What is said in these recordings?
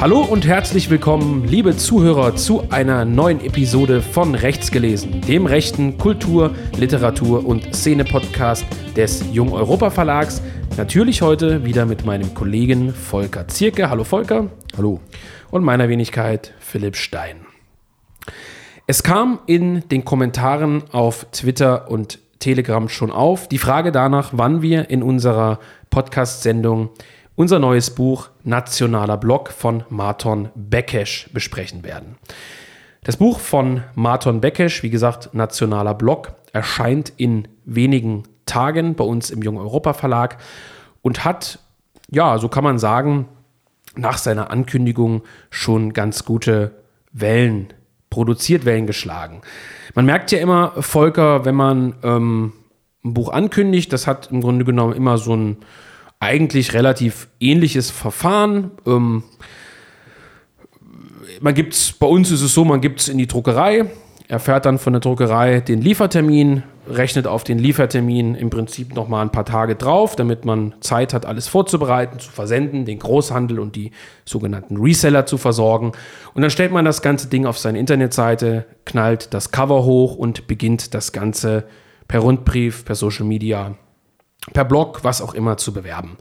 Hallo und herzlich willkommen, liebe Zuhörer, zu einer neuen Episode von Rechts gelesen, dem rechten Kultur-, Literatur- und Szene-Podcast des Jung Europa Verlags. Natürlich heute wieder mit meinem Kollegen Volker Zierke. Hallo Volker. Hallo. Und meiner Wenigkeit Philipp Stein. Es kam in den Kommentaren auf Twitter und Telegram schon auf die Frage danach, wann wir in unserer Podcast-Sendung unser neues Buch Nationaler Block von Marton Bekesch besprechen werden. Das Buch von Marton Bekesch, wie gesagt, Nationaler Block, erscheint in wenigen Tagen bei uns im Jung Europa Verlag und hat, ja, so kann man sagen, nach seiner Ankündigung schon ganz gute Wellen produziert, Wellen geschlagen. Man merkt ja immer, Volker, wenn man ähm, ein Buch ankündigt, das hat im Grunde genommen immer so ein eigentlich relativ ähnliches Verfahren. Ähm, man gibt's, bei uns ist es so, man gibt es in die Druckerei, erfährt dann von der Druckerei den Liefertermin, rechnet auf den Liefertermin im Prinzip nochmal ein paar Tage drauf, damit man Zeit hat, alles vorzubereiten, zu versenden, den Großhandel und die sogenannten Reseller zu versorgen. Und dann stellt man das ganze Ding auf seine Internetseite, knallt das Cover hoch und beginnt das Ganze per Rundbrief, per Social Media per Blog, was auch immer zu bewerben.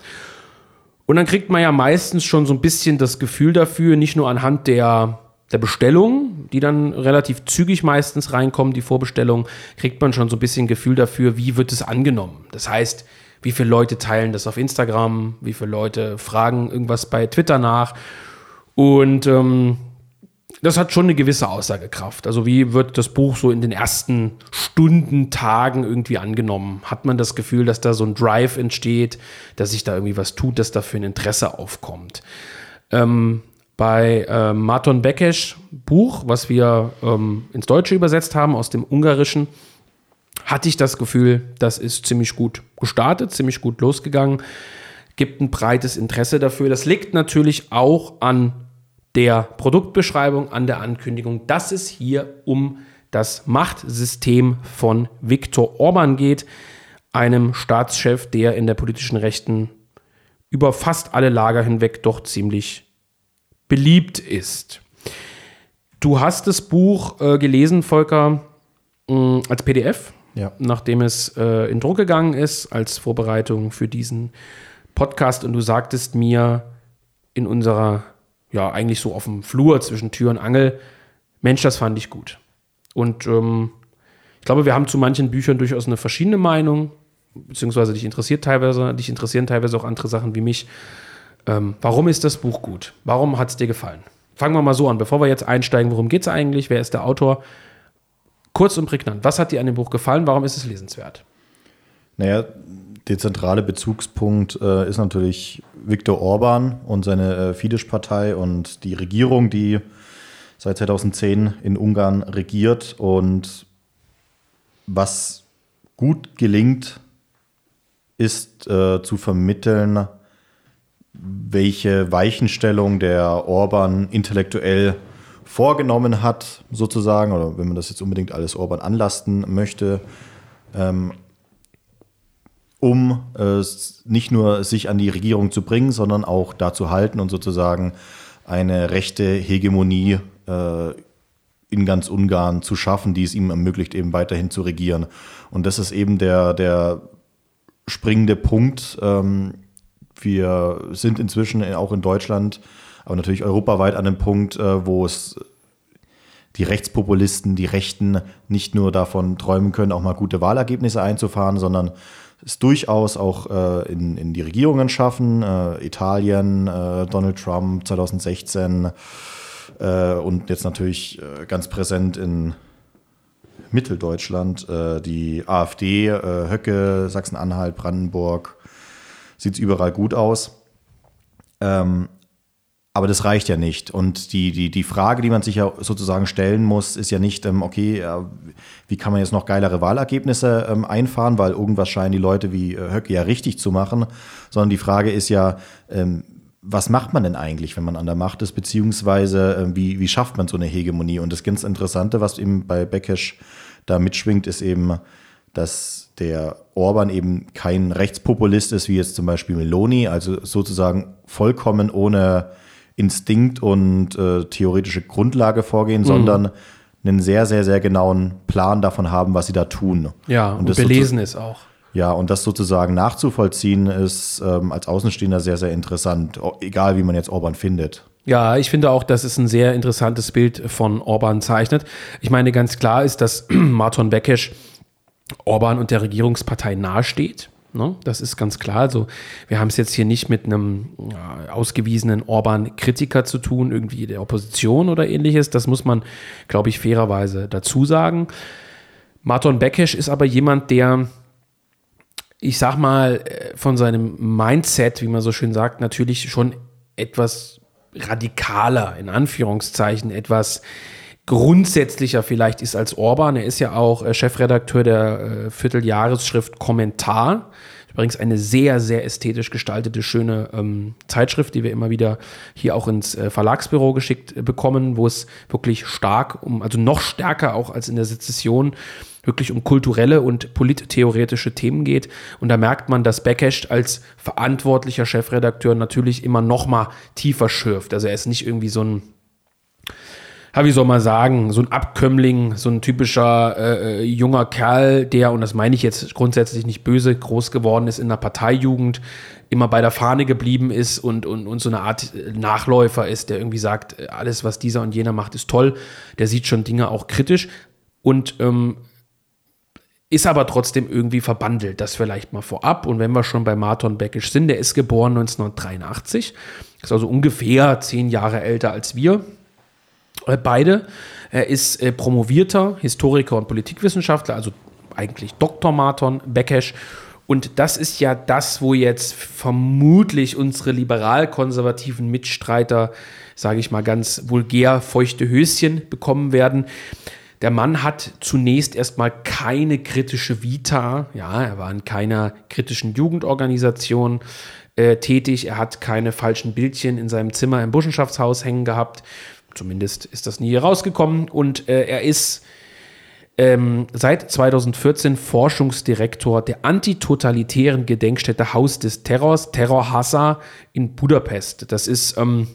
Und dann kriegt man ja meistens schon so ein bisschen das Gefühl dafür, nicht nur anhand der, der Bestellung, die dann relativ zügig meistens reinkommen, die Vorbestellung, kriegt man schon so ein bisschen Gefühl dafür, wie wird es angenommen. Das heißt, wie viele Leute teilen das auf Instagram, wie viele Leute fragen irgendwas bei Twitter nach. Und ähm, das hat schon eine gewisse Aussagekraft. Also wie wird das Buch so in den ersten Stunden, Tagen irgendwie angenommen? Hat man das Gefühl, dass da so ein Drive entsteht, dass sich da irgendwie was tut, dass dafür ein Interesse aufkommt? Ähm, bei äh, Marton Bekesch Buch, was wir ähm, ins Deutsche übersetzt haben aus dem Ungarischen, hatte ich das Gefühl, das ist ziemlich gut gestartet, ziemlich gut losgegangen, gibt ein breites Interesse dafür. Das liegt natürlich auch an der Produktbeschreibung, an der Ankündigung, dass es hier um das Machtsystem von Viktor Orban geht, einem Staatschef, der in der politischen Rechten über fast alle Lager hinweg doch ziemlich beliebt ist. Du hast das Buch äh, gelesen, Volker, mh, als PDF, ja. nachdem es äh, in Druck gegangen ist, als Vorbereitung für diesen Podcast. Und du sagtest mir in unserer ja, eigentlich so auf dem Flur zwischen Tür und Angel. Mensch, das fand ich gut. Und ähm, ich glaube, wir haben zu manchen Büchern durchaus eine verschiedene Meinung, beziehungsweise dich interessiert teilweise, dich interessieren teilweise auch andere Sachen wie mich. Ähm, warum ist das Buch gut? Warum hat es dir gefallen? Fangen wir mal so an, bevor wir jetzt einsteigen, worum geht es eigentlich? Wer ist der Autor? Kurz und prägnant, was hat dir an dem Buch gefallen? Warum ist es lesenswert? Naja, der zentrale Bezugspunkt äh, ist natürlich Viktor Orban und seine äh, Fidesz-Partei und die Regierung, die seit 2010 in Ungarn regiert. Und was gut gelingt, ist äh, zu vermitteln, welche Weichenstellung der Orban intellektuell vorgenommen hat, sozusagen, oder wenn man das jetzt unbedingt alles Orban anlasten möchte. Ähm, um äh, nicht nur sich an die Regierung zu bringen, sondern auch da zu halten und sozusagen eine rechte Hegemonie äh, in ganz Ungarn zu schaffen, die es ihm ermöglicht, eben weiterhin zu regieren. Und das ist eben der, der springende Punkt. Ähm, wir sind inzwischen auch in Deutschland, aber natürlich europaweit an einem Punkt, äh, wo es die Rechtspopulisten, die Rechten nicht nur davon träumen können, auch mal gute Wahlergebnisse einzufahren, sondern es durchaus auch äh, in, in die Regierungen schaffen. Äh, Italien, äh, Donald Trump 2016 äh, und jetzt natürlich äh, ganz präsent in Mitteldeutschland äh, die AfD, Höcke, Sachsen-Anhalt, Brandenburg. Sieht es überall gut aus. Ähm, aber das reicht ja nicht. Und die, die, die Frage, die man sich ja sozusagen stellen muss, ist ja nicht, ähm, okay, äh, wie kann man jetzt noch geilere Wahlergebnisse ähm, einfahren, weil irgendwas scheinen die Leute wie äh, Höcke ja richtig zu machen, sondern die Frage ist ja, ähm, was macht man denn eigentlich, wenn man an der Macht ist, beziehungsweise wie, wie schafft man so eine Hegemonie? Und das ganz Interessante, was eben bei Beckesch da mitschwingt, ist eben, dass der Orban eben kein Rechtspopulist ist, wie jetzt zum Beispiel Meloni, also sozusagen vollkommen ohne Instinkt und äh, theoretische Grundlage vorgehen, mhm. sondern einen sehr, sehr, sehr genauen Plan davon haben, was sie da tun. Ja, und, und belesen ist auch. Ja, und das sozusagen nachzuvollziehen ist ähm, als Außenstehender sehr, sehr interessant, egal wie man jetzt Orban findet. Ja, ich finde auch, dass es ein sehr interessantes Bild von Orban zeichnet. Ich meine, ganz klar ist, dass Marton Bekesch Orban und der Regierungspartei nahesteht. Ne? Das ist ganz klar. Also, wir haben es jetzt hier nicht mit einem äh, ausgewiesenen Orban-Kritiker zu tun, irgendwie der Opposition oder ähnliches. Das muss man, glaube ich, fairerweise dazu sagen. Marton Bekesch ist aber jemand, der, ich sag mal, äh, von seinem Mindset, wie man so schön sagt, natürlich schon etwas radikaler, in Anführungszeichen, etwas grundsätzlicher vielleicht ist als Orban. Er ist ja auch äh, Chefredakteur der äh, Vierteljahresschrift Kommentar. Übrigens eine sehr, sehr ästhetisch gestaltete, schöne ähm, Zeitschrift, die wir immer wieder hier auch ins äh, Verlagsbüro geschickt äh, bekommen, wo es wirklich stark um, also noch stärker auch als in der Sezession, wirklich um kulturelle und polittheoretische Themen geht. Und da merkt man, dass Bekesch als verantwortlicher Chefredakteur natürlich immer noch mal tiefer schürft. Also er ist nicht irgendwie so ein ja, wie soll man sagen, so ein Abkömmling, so ein typischer äh, äh, junger Kerl, der, und das meine ich jetzt grundsätzlich nicht böse, groß geworden ist in der Parteijugend, immer bei der Fahne geblieben ist und, und, und so eine Art Nachläufer ist, der irgendwie sagt, alles, was dieser und jener macht, ist toll. Der sieht schon Dinge auch kritisch und ähm, ist aber trotzdem irgendwie verbandelt. Das vielleicht mal vorab. Und wenn wir schon bei Martin Beckisch sind, der ist geboren 1983, ist also ungefähr zehn Jahre älter als wir. Äh, beide. Er ist äh, promovierter Historiker und Politikwissenschaftler, also eigentlich Dr. Marton Bekesch. Und das ist ja das, wo jetzt vermutlich unsere liberal-konservativen Mitstreiter, sage ich mal ganz vulgär, feuchte Höschen bekommen werden. Der Mann hat zunächst erstmal keine kritische Vita. Ja, er war in keiner kritischen Jugendorganisation äh, tätig. Er hat keine falschen Bildchen in seinem Zimmer im Burschenschaftshaus hängen gehabt. Zumindest ist das nie herausgekommen. Und äh, er ist ähm, seit 2014 Forschungsdirektor der antitotalitären Gedenkstätte Haus des Terrors, Terrorhassa in Budapest. Das ist, ähm,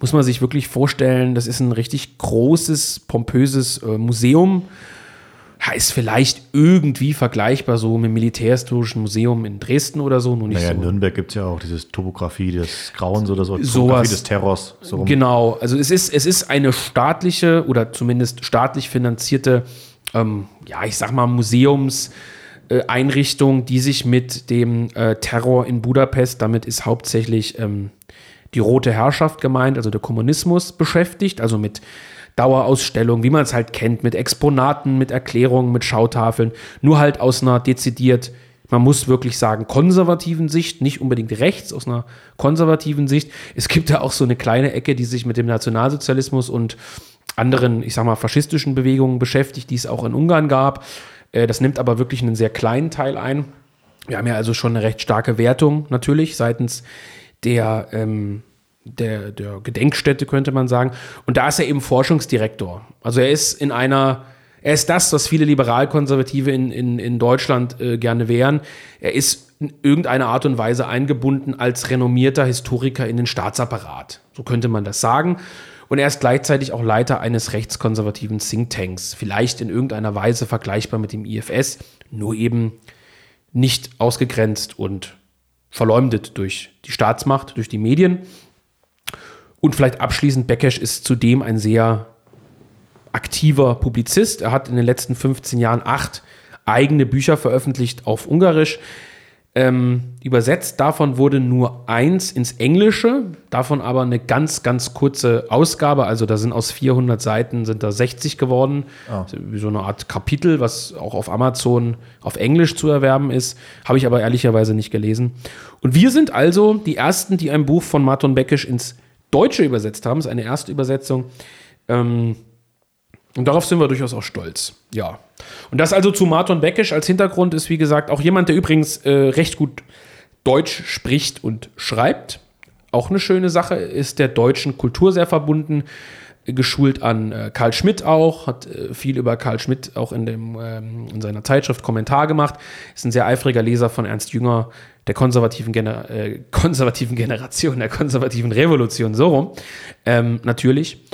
muss man sich wirklich vorstellen, das ist ein richtig großes, pompöses äh, Museum ist vielleicht irgendwie vergleichbar so mit dem Militärhistorischen Museum in Dresden oder so. Nur nicht naja, so. in Nürnberg gibt es ja auch dieses Topografie des Grauens oder so, Topografie des Terrors. So genau, also es ist, es ist eine staatliche oder zumindest staatlich finanzierte, ähm, ja, ich sag mal, Museumseinrichtung, die sich mit dem äh, Terror in Budapest, damit ist hauptsächlich ähm, die Rote Herrschaft gemeint, also der Kommunismus beschäftigt, also mit Dauerausstellung, wie man es halt kennt, mit Exponaten, mit Erklärungen, mit Schautafeln, nur halt aus einer dezidiert, man muss wirklich sagen, konservativen Sicht, nicht unbedingt rechts, aus einer konservativen Sicht. Es gibt ja auch so eine kleine Ecke, die sich mit dem Nationalsozialismus und anderen, ich sag mal, faschistischen Bewegungen beschäftigt, die es auch in Ungarn gab. Äh, das nimmt aber wirklich einen sehr kleinen Teil ein. Wir haben ja also schon eine recht starke Wertung natürlich seitens der ähm, der, der Gedenkstätte, könnte man sagen. Und da ist er eben Forschungsdirektor. Also er ist in einer, er ist das, was viele Liberalkonservative in, in, in Deutschland äh, gerne wären. Er ist in irgendeiner Art und Weise eingebunden als renommierter Historiker in den Staatsapparat. So könnte man das sagen. Und er ist gleichzeitig auch Leiter eines rechtskonservativen Thinktanks. Vielleicht in irgendeiner Weise vergleichbar mit dem IFS, nur eben nicht ausgegrenzt und verleumdet durch die Staatsmacht, durch die Medien. Und vielleicht abschließend, Bekesch ist zudem ein sehr aktiver Publizist. Er hat in den letzten 15 Jahren acht eigene Bücher veröffentlicht auf Ungarisch. Ähm, übersetzt davon wurde nur eins ins Englische, davon aber eine ganz, ganz kurze Ausgabe. Also da sind aus 400 Seiten sind da 60 geworden. Oh. So eine Art Kapitel, was auch auf Amazon auf Englisch zu erwerben ist. Habe ich aber ehrlicherweise nicht gelesen. Und wir sind also die Ersten, die ein Buch von Martin Beckisch ins Deutsche übersetzt haben. Das ist eine erste Übersetzung. Ähm, und darauf sind wir durchaus auch stolz. Ja. Und das also zu Martin Beckisch als Hintergrund ist, wie gesagt, auch jemand, der übrigens äh, recht gut Deutsch spricht und schreibt. Auch eine schöne Sache, ist der deutschen Kultur sehr verbunden. Geschult an äh, Karl Schmidt auch, hat äh, viel über Karl Schmidt auch in, dem, ähm, in seiner Zeitschrift Kommentar gemacht, ist ein sehr eifriger Leser von Ernst Jünger, der konservativen, Gener äh, konservativen Generation, der konservativen Revolution, so rum. Ähm, natürlich.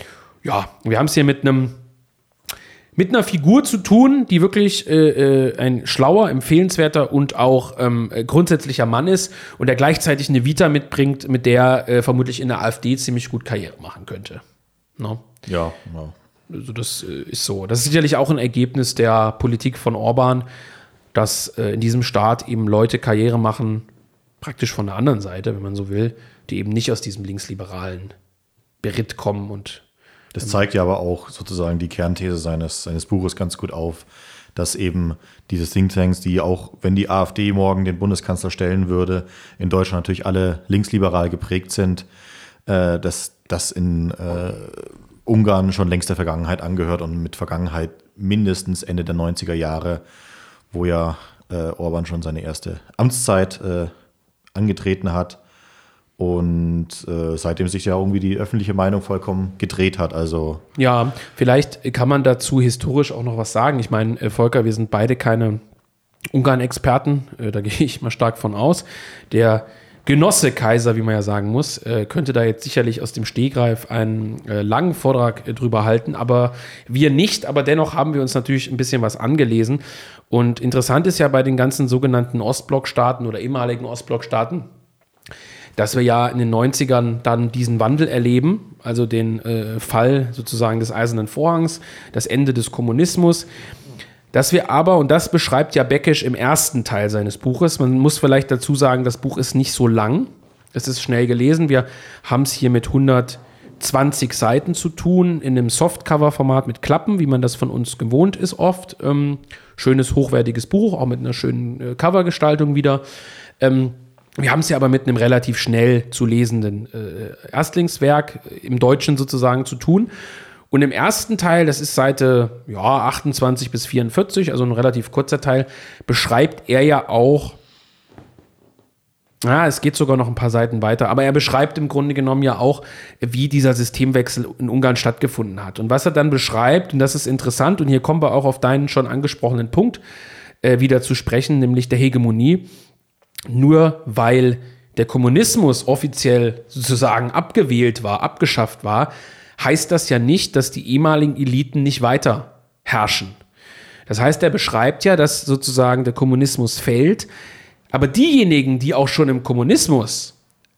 Ja, wir haben es hier mit einem mit einer Figur zu tun, die wirklich äh, äh, ein schlauer, empfehlenswerter und auch ähm, äh, grundsätzlicher Mann ist und der gleichzeitig eine Vita mitbringt, mit der äh, vermutlich in der AfD ziemlich gut Karriere machen könnte. No? Ja, ja. Also das äh, ist so. Das ist sicherlich auch ein Ergebnis der Politik von Orban, dass äh, in diesem Staat eben Leute Karriere machen, praktisch von der anderen Seite, wenn man so will, die eben nicht aus diesem linksliberalen Beritt kommen und das zeigt ja aber auch sozusagen die Kernthese seines, seines Buches ganz gut auf, dass eben diese Thinktanks, die auch, wenn die AfD morgen den Bundeskanzler stellen würde, in Deutschland natürlich alle linksliberal geprägt sind, äh, dass das in äh, Ungarn schon längst der Vergangenheit angehört und mit Vergangenheit mindestens Ende der 90er Jahre, wo ja äh, Orban schon seine erste Amtszeit äh, angetreten hat und äh, seitdem sich ja irgendwie die öffentliche Meinung vollkommen gedreht hat. Also ja, vielleicht kann man dazu historisch auch noch was sagen. Ich meine, äh, Volker, wir sind beide keine Ungarn-Experten, äh, da gehe ich mal stark von aus. Der Genosse Kaiser, wie man ja sagen muss, äh, könnte da jetzt sicherlich aus dem Stehgreif einen äh, langen Vortrag äh, drüber halten, aber wir nicht. Aber dennoch haben wir uns natürlich ein bisschen was angelesen. Und interessant ist ja bei den ganzen sogenannten Ostblockstaaten oder ehemaligen Ostblockstaaten, dass wir ja in den 90ern dann diesen Wandel erleben, also den äh, Fall sozusagen des Eisernen Vorhangs, das Ende des Kommunismus. Dass wir aber, und das beschreibt ja Beckisch im ersten Teil seines Buches, man muss vielleicht dazu sagen, das Buch ist nicht so lang, es ist schnell gelesen. Wir haben es hier mit 120 Seiten zu tun, in einem Softcover-Format mit Klappen, wie man das von uns gewohnt ist oft. Ähm, schönes, hochwertiges Buch, auch mit einer schönen äh, Covergestaltung wieder. Ähm, wir haben es ja aber mit einem relativ schnell zu lesenden äh, Erstlingswerk im Deutschen sozusagen zu tun. Und im ersten Teil, das ist Seite ja, 28 bis 44, also ein relativ kurzer Teil, beschreibt er ja auch, ja, es geht sogar noch ein paar Seiten weiter, aber er beschreibt im Grunde genommen ja auch, wie dieser Systemwechsel in Ungarn stattgefunden hat. Und was er dann beschreibt, und das ist interessant, und hier kommen wir auch auf deinen schon angesprochenen Punkt äh, wieder zu sprechen, nämlich der Hegemonie. Nur weil der Kommunismus offiziell sozusagen abgewählt war, abgeschafft war, heißt das ja nicht, dass die ehemaligen Eliten nicht weiter herrschen. Das heißt, er beschreibt ja, dass sozusagen der Kommunismus fällt, aber diejenigen, die auch schon im Kommunismus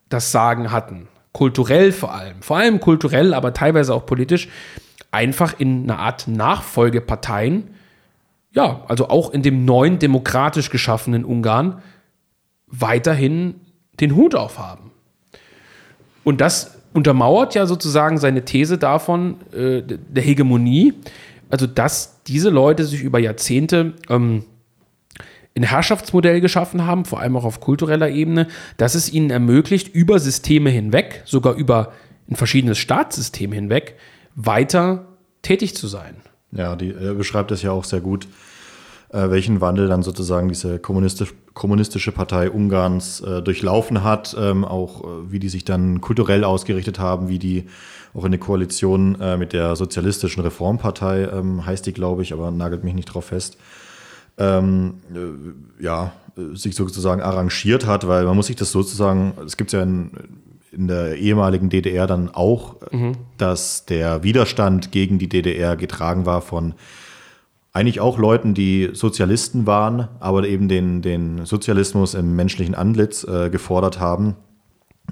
das Sagen hatten, kulturell vor allem, vor allem kulturell, aber teilweise auch politisch, einfach in einer Art Nachfolgeparteien, ja, also auch in dem neuen demokratisch geschaffenen Ungarn, weiterhin den Hut aufhaben. Und das untermauert ja sozusagen seine These davon, äh, der Hegemonie, also dass diese Leute sich über Jahrzehnte ähm, ein Herrschaftsmodell geschaffen haben, vor allem auch auf kultureller Ebene, dass es ihnen ermöglicht, über Systeme hinweg, sogar über ein verschiedenes Staatssystem hinweg, weiter tätig zu sein. Ja, die, er beschreibt das ja auch sehr gut, äh, welchen Wandel dann sozusagen diese kommunistisch, kommunistische Partei Ungarns äh, durchlaufen hat, ähm, auch äh, wie die sich dann kulturell ausgerichtet haben, wie die auch in der Koalition äh, mit der Sozialistischen Reformpartei, ähm, heißt die, glaube ich, aber nagelt mich nicht drauf fest, ähm, äh, ja, sich sozusagen arrangiert hat, weil man muss sich das sozusagen, es gibt ja in, in der ehemaligen DDR dann auch, mhm. dass der Widerstand gegen die DDR getragen war von eigentlich auch Leuten, die Sozialisten waren, aber eben den, den Sozialismus im menschlichen Antlitz äh, gefordert haben.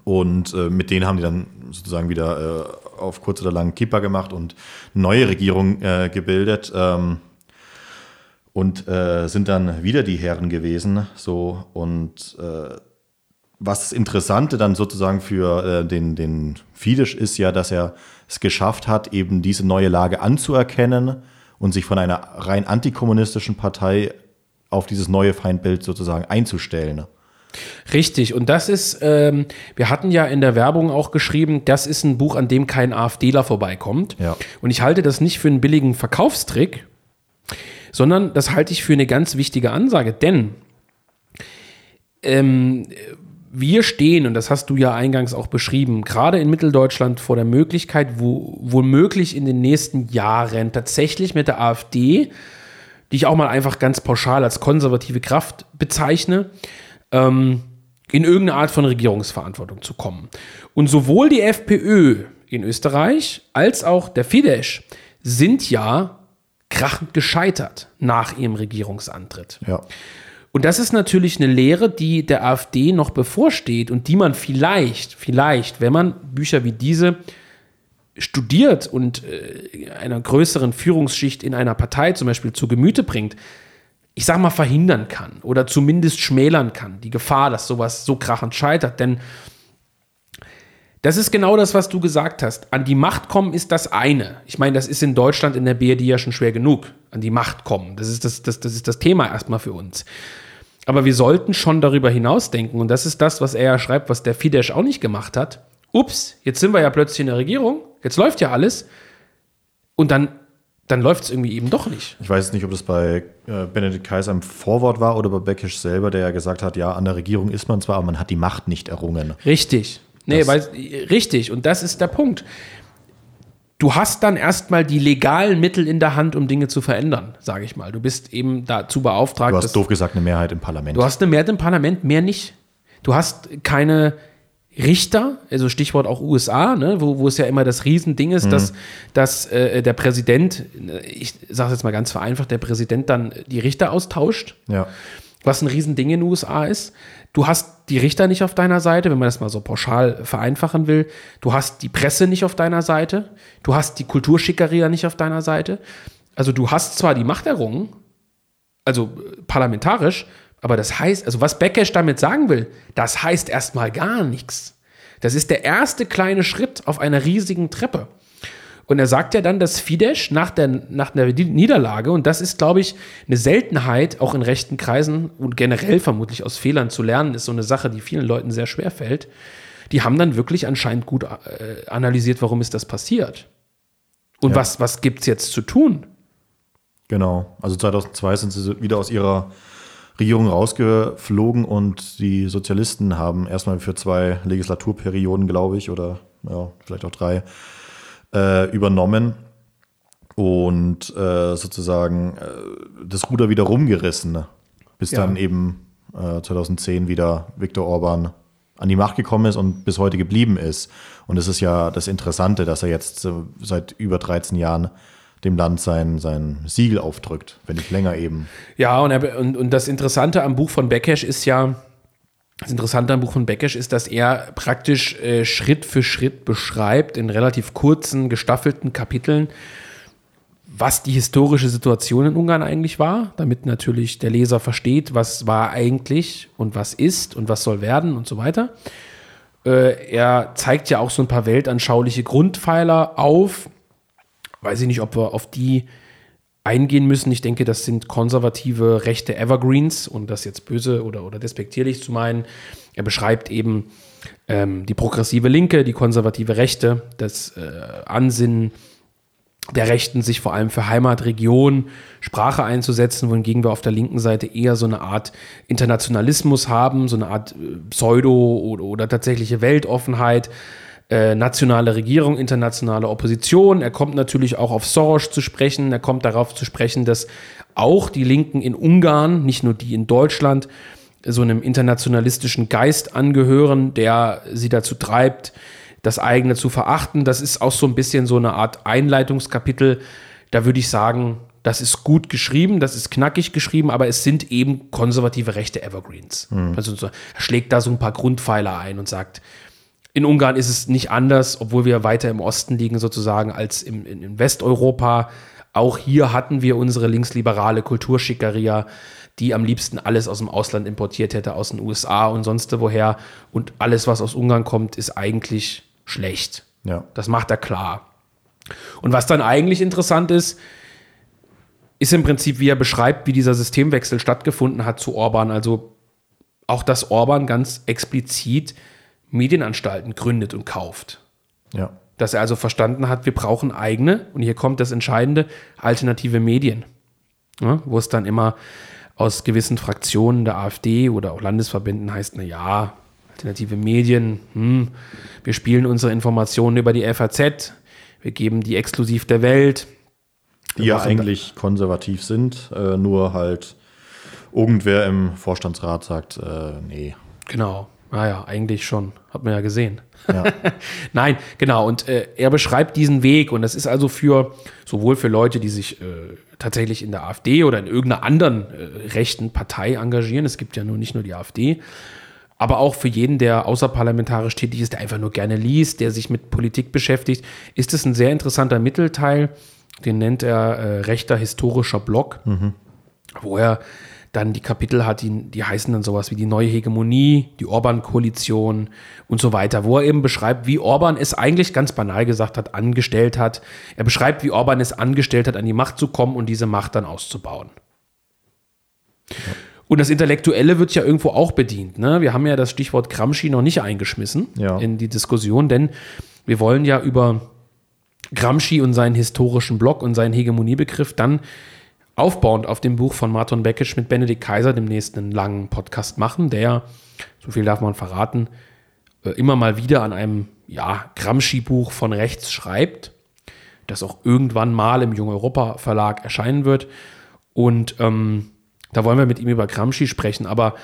Und äh, mit denen haben die dann sozusagen wieder äh, auf kurz oder lang Kippa gemacht und neue Regierung äh, gebildet. Ähm, und äh, sind dann wieder die Herren gewesen. So und äh, was das Interessante dann sozusagen für den, den Fidesz ist ja, dass er es geschafft hat, eben diese neue Lage anzuerkennen und sich von einer rein antikommunistischen Partei auf dieses neue Feindbild sozusagen einzustellen. Richtig, und das ist, ähm, wir hatten ja in der Werbung auch geschrieben, das ist ein Buch, an dem kein AfDler vorbeikommt. Ja. Und ich halte das nicht für einen billigen Verkaufstrick, sondern das halte ich für eine ganz wichtige Ansage, denn ähm, wir stehen, und das hast du ja eingangs auch beschrieben, gerade in Mitteldeutschland vor der Möglichkeit, wo womöglich in den nächsten Jahren tatsächlich mit der AfD, die ich auch mal einfach ganz pauschal als konservative Kraft bezeichne, ähm, in irgendeine Art von Regierungsverantwortung zu kommen. Und sowohl die FPÖ in Österreich als auch der Fidesz sind ja krachend gescheitert nach ihrem Regierungsantritt. Ja. Und das ist natürlich eine Lehre, die der AfD noch bevorsteht und die man vielleicht, vielleicht, wenn man Bücher wie diese studiert und äh, einer größeren Führungsschicht in einer Partei zum Beispiel zu Gemüte bringt, ich sag mal, verhindern kann oder zumindest schmälern kann, die Gefahr, dass sowas so krachend scheitert. Denn das ist genau das, was du gesagt hast. An die Macht kommen ist das eine. Ich meine, das ist in Deutschland in der BRD ja schon schwer genug. An die Macht kommen. Das ist das, das, das, ist das Thema erstmal für uns. Aber wir sollten schon darüber hinausdenken. Und das ist das, was er ja schreibt, was der Fidesz auch nicht gemacht hat. Ups, jetzt sind wir ja plötzlich in der Regierung. Jetzt läuft ja alles. Und dann, dann läuft es irgendwie eben doch nicht. Ich weiß nicht, ob das bei äh, Benedikt Kaiser im Vorwort war oder bei Beckisch selber, der ja gesagt hat, ja, an der Regierung ist man zwar, aber man hat die Macht nicht errungen. Richtig. Nee, weil, richtig, und das ist der Punkt. Du hast dann erstmal die legalen Mittel in der Hand, um Dinge zu verändern, sage ich mal. Du bist eben dazu beauftragt. Du hast doof gesagt eine Mehrheit im Parlament. Du hast eine Mehrheit im Parlament, mehr nicht. Du hast keine Richter, also Stichwort auch USA, ne, wo, wo es ja immer das Riesending ist, mhm. dass, dass äh, der Präsident, ich sage es jetzt mal ganz vereinfacht, der Präsident dann die Richter austauscht. Ja. Was ein Riesending in den USA ist. Du hast die Richter nicht auf deiner Seite, wenn man das mal so pauschal vereinfachen will. Du hast die Presse nicht auf deiner Seite. Du hast die Kulturschickeria nicht auf deiner Seite. Also du hast zwar die Machterrungen, also parlamentarisch, aber das heißt, also was Beckesch damit sagen will, das heißt erstmal gar nichts. Das ist der erste kleine Schritt auf einer riesigen Treppe. Und er sagt ja dann, dass Fidesz nach der, nach der Niederlage, und das ist, glaube ich, eine Seltenheit, auch in rechten Kreisen und generell vermutlich aus Fehlern zu lernen, ist so eine Sache, die vielen Leuten sehr schwer fällt. Die haben dann wirklich anscheinend gut äh, analysiert, warum ist das passiert. Und ja. was, was gibt es jetzt zu tun? Genau. Also 2002 sind sie wieder aus ihrer Regierung rausgeflogen und die Sozialisten haben erstmal für zwei Legislaturperioden, glaube ich, oder ja, vielleicht auch drei, äh, übernommen und äh, sozusagen äh, das Ruder wieder rumgerissen, ne? bis ja. dann eben 2010 äh, wieder Viktor Orban an die Macht gekommen ist und bis heute geblieben ist. Und es ist ja das Interessante, dass er jetzt äh, seit über 13 Jahren dem Land sein, sein Siegel aufdrückt, wenn nicht länger eben. Ja, und, er, und, und das Interessante am Buch von Bekesch ist ja, das Interessante am Buch von Beckesch ist, dass er praktisch äh, Schritt für Schritt beschreibt, in relativ kurzen, gestaffelten Kapiteln, was die historische Situation in Ungarn eigentlich war, damit natürlich der Leser versteht, was war eigentlich und was ist und was soll werden und so weiter. Äh, er zeigt ja auch so ein paar weltanschauliche Grundpfeiler auf. Weiß ich nicht, ob wir auf die eingehen müssen. Ich denke, das sind konservative rechte Evergreens und das jetzt böse oder, oder despektierlich zu meinen. Er beschreibt eben ähm, die progressive Linke, die konservative Rechte, das äh, Ansinnen der Rechten, sich vor allem für Heimatregion, Sprache einzusetzen, wohingegen wir auf der linken Seite eher so eine Art Internationalismus haben, so eine Art äh, Pseudo- oder, oder tatsächliche Weltoffenheit, äh, nationale Regierung, internationale Opposition. Er kommt natürlich auch auf Soros zu sprechen. Er kommt darauf zu sprechen, dass auch die Linken in Ungarn, nicht nur die in Deutschland, so einem internationalistischen Geist angehören, der sie dazu treibt, das eigene zu verachten. Das ist auch so ein bisschen so eine Art Einleitungskapitel. Da würde ich sagen, das ist gut geschrieben, das ist knackig geschrieben, aber es sind eben konservative rechte Evergreens. Mhm. Also er schlägt da so ein paar Grundpfeiler ein und sagt, in Ungarn ist es nicht anders, obwohl wir weiter im Osten liegen sozusagen als im, in, in Westeuropa. Auch hier hatten wir unsere linksliberale Kulturschickeria, die am liebsten alles aus dem Ausland importiert hätte, aus den USA und sonst woher. Und alles, was aus Ungarn kommt, ist eigentlich schlecht. Ja. Das macht er klar. Und was dann eigentlich interessant ist, ist im Prinzip, wie er beschreibt, wie dieser Systemwechsel stattgefunden hat zu Orban. Also auch, dass Orban ganz explizit Medienanstalten gründet und kauft. Ja. Dass er also verstanden hat, wir brauchen eigene, und hier kommt das Entscheidende, alternative Medien. Ja, wo es dann immer aus gewissen Fraktionen der AfD oder auch Landesverbänden heißt, na ja, alternative Medien, hm, wir spielen unsere Informationen über die FAZ, wir geben die exklusiv der Welt. Die ja eigentlich konservativ sind, äh, nur halt irgendwer im Vorstandsrat sagt, äh, nee. Genau, naja, eigentlich schon, hat man ja gesehen. Ja. Nein, genau. Und äh, er beschreibt diesen Weg und das ist also für sowohl für Leute, die sich äh, tatsächlich in der AfD oder in irgendeiner anderen äh, rechten Partei engagieren. Es gibt ja nur nicht nur die AfD, aber auch für jeden, der außerparlamentarisch tätig ist, der einfach nur gerne liest, der sich mit Politik beschäftigt, ist es ein sehr interessanter Mittelteil. Den nennt er äh, rechter historischer Block, mhm. wo er dann die Kapitel hat, die, die heißen dann sowas wie die neue Hegemonie, die Orban-Koalition und so weiter, wo er eben beschreibt, wie Orban es eigentlich ganz banal gesagt hat, angestellt hat. Er beschreibt, wie Orban es angestellt hat, an die Macht zu kommen und diese Macht dann auszubauen. Ja. Und das Intellektuelle wird ja irgendwo auch bedient. Ne? Wir haben ja das Stichwort Gramsci noch nicht eingeschmissen ja. in die Diskussion, denn wir wollen ja über Gramsci und seinen historischen Block und seinen Hegemoniebegriff dann aufbauend auf dem Buch von Martin Beckisch mit Benedikt Kaiser demnächst einen langen Podcast machen, der, so viel darf man verraten, äh, immer mal wieder an einem ja, Gramsci-Buch von rechts schreibt, das auch irgendwann mal im Jung Europa Verlag erscheinen wird. Und ähm, da wollen wir mit ihm über Gramsci sprechen, aber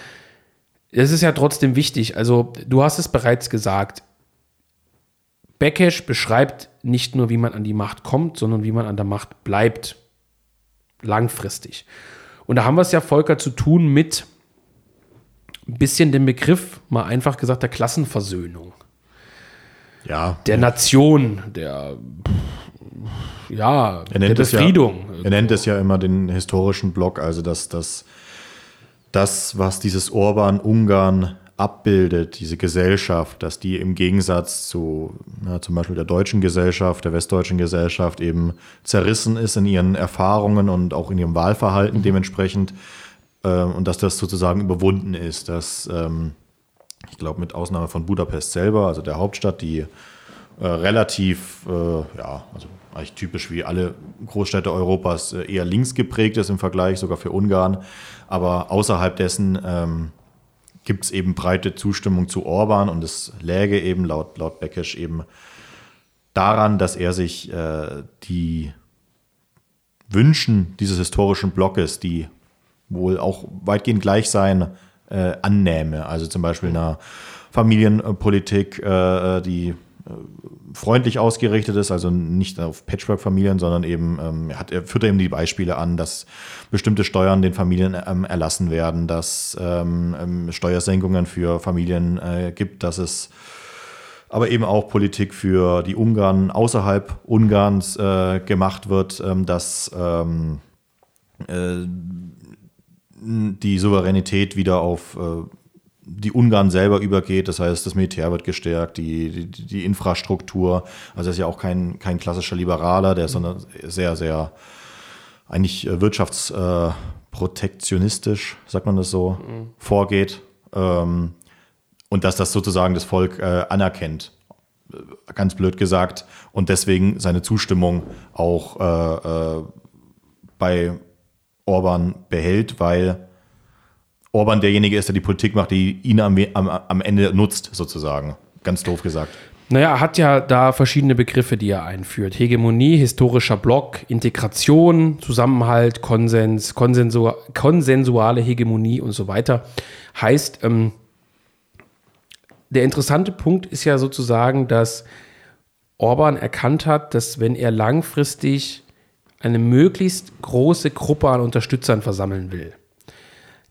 es ist ja trotzdem wichtig. Also, du hast es bereits gesagt. Bekesch beschreibt nicht nur, wie man an die Macht kommt, sondern wie man an der Macht bleibt langfristig. Und da haben wir es ja, Volker, zu tun mit ein bisschen dem Begriff, mal einfach gesagt, der Klassenversöhnung. Ja. Der Nation, der, ja, der Befriedung. Ja, er nennt es ja immer den historischen Block, also dass das, das, was dieses Orban-Ungarn abbildet, diese Gesellschaft, dass die im Gegensatz zu na, zum Beispiel der deutschen Gesellschaft, der westdeutschen Gesellschaft eben zerrissen ist in ihren Erfahrungen und auch in ihrem Wahlverhalten mhm. dementsprechend äh, und dass das sozusagen überwunden ist, dass ähm, ich glaube mit Ausnahme von Budapest selber, also der Hauptstadt, die äh, relativ, äh, ja, also eigentlich typisch wie alle Großstädte Europas, äh, eher links geprägt ist im Vergleich, sogar für Ungarn, aber außerhalb dessen ähm, gibt es eben breite Zustimmung zu Orban und es läge eben laut, laut Bekesch eben daran, dass er sich äh, die Wünschen dieses historischen Blockes, die wohl auch weitgehend gleich seien, äh, annähme. Also zum Beispiel einer Familienpolitik, äh, die freundlich ausgerichtet ist, also nicht auf Patchwork-Familien, sondern eben ähm, hat, er führt eben die Beispiele an, dass bestimmte Steuern den Familien ähm, erlassen werden, dass ähm, ähm, Steuersenkungen für Familien äh, gibt, dass es aber eben auch Politik für die Ungarn außerhalb Ungarns äh, gemacht wird, ähm, dass ähm, äh, die Souveränität wieder auf äh, die Ungarn selber übergeht. Das heißt, das Militär wird gestärkt, die, die, die Infrastruktur. Also er ist ja auch kein, kein klassischer Liberaler, der ist sondern sehr, sehr eigentlich äh, wirtschaftsprotektionistisch, äh, sagt man das so, mhm. vorgeht. Ähm, und dass das sozusagen das Volk äh, anerkennt. Ganz blöd gesagt. Und deswegen seine Zustimmung auch äh, äh, bei Orban behält, weil Orban derjenige ist, der die Politik macht, die ihn am, am, am Ende nutzt, sozusagen. Ganz doof gesagt. Naja, er hat ja da verschiedene Begriffe, die er einführt. Hegemonie, historischer Block, Integration, Zusammenhalt, Konsens, Konsensu konsensuale Hegemonie und so weiter. Heißt, ähm, der interessante Punkt ist ja sozusagen, dass Orban erkannt hat, dass wenn er langfristig eine möglichst große Gruppe an Unterstützern versammeln will,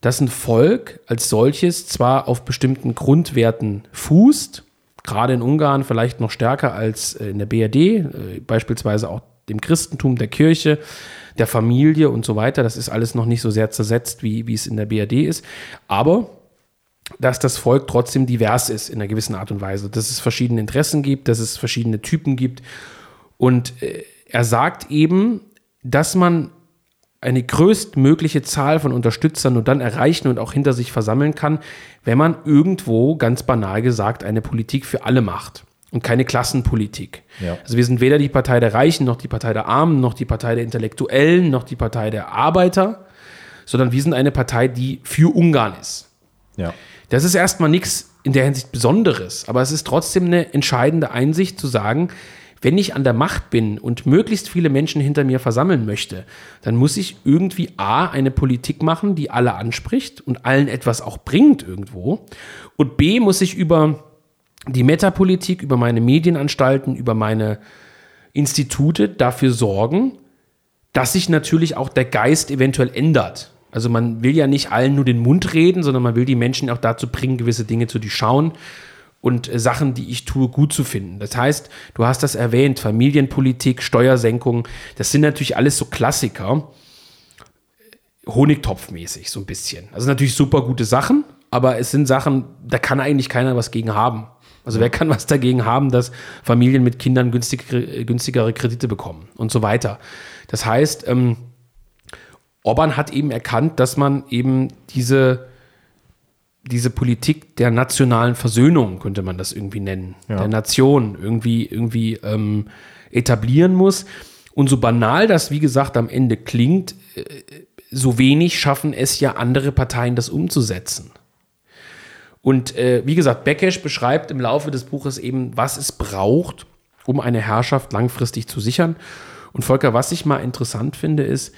dass ein Volk als solches zwar auf bestimmten Grundwerten fußt, gerade in Ungarn vielleicht noch stärker als äh, in der BRD, äh, beispielsweise auch dem Christentum, der Kirche, der Familie und so weiter. Das ist alles noch nicht so sehr zersetzt, wie, wie es in der BRD ist. Aber dass das Volk trotzdem divers ist in einer gewissen Art und Weise, dass es verschiedene Interessen gibt, dass es verschiedene Typen gibt. Und äh, er sagt eben, dass man eine größtmögliche Zahl von Unterstützern nur dann erreichen und auch hinter sich versammeln kann, wenn man irgendwo, ganz banal gesagt, eine Politik für alle macht und keine Klassenpolitik. Ja. Also wir sind weder die Partei der Reichen, noch die Partei der Armen, noch die Partei der Intellektuellen, noch die Partei der Arbeiter, sondern wir sind eine Partei, die für Ungarn ist. Ja. Das ist erstmal nichts in der Hinsicht Besonderes, aber es ist trotzdem eine entscheidende Einsicht zu sagen, wenn ich an der Macht bin und möglichst viele Menschen hinter mir versammeln möchte, dann muss ich irgendwie A, eine Politik machen, die alle anspricht und allen etwas auch bringt irgendwo. Und B, muss ich über die Metapolitik, über meine Medienanstalten, über meine Institute dafür sorgen, dass sich natürlich auch der Geist eventuell ändert. Also man will ja nicht allen nur den Mund reden, sondern man will die Menschen auch dazu bringen, gewisse Dinge zu durchschauen und äh, Sachen, die ich tue, gut zu finden. Das heißt, du hast das erwähnt, Familienpolitik, Steuersenkung, das sind natürlich alles so Klassiker, Honigtopfmäßig so ein bisschen. Also natürlich super gute Sachen, aber es sind Sachen, da kann eigentlich keiner was gegen haben. Also wer kann was dagegen haben, dass Familien mit Kindern günstigere, günstigere Kredite bekommen und so weiter. Das heißt, ähm, Orban hat eben erkannt, dass man eben diese diese Politik der nationalen Versöhnung, könnte man das irgendwie nennen, ja. der Nation irgendwie, irgendwie ähm, etablieren muss. Und so banal das, wie gesagt, am Ende klingt, äh, so wenig schaffen es ja andere Parteien, das umzusetzen. Und äh, wie gesagt, Bekesch beschreibt im Laufe des Buches eben, was es braucht, um eine Herrschaft langfristig zu sichern. Und Volker, was ich mal interessant finde, ist,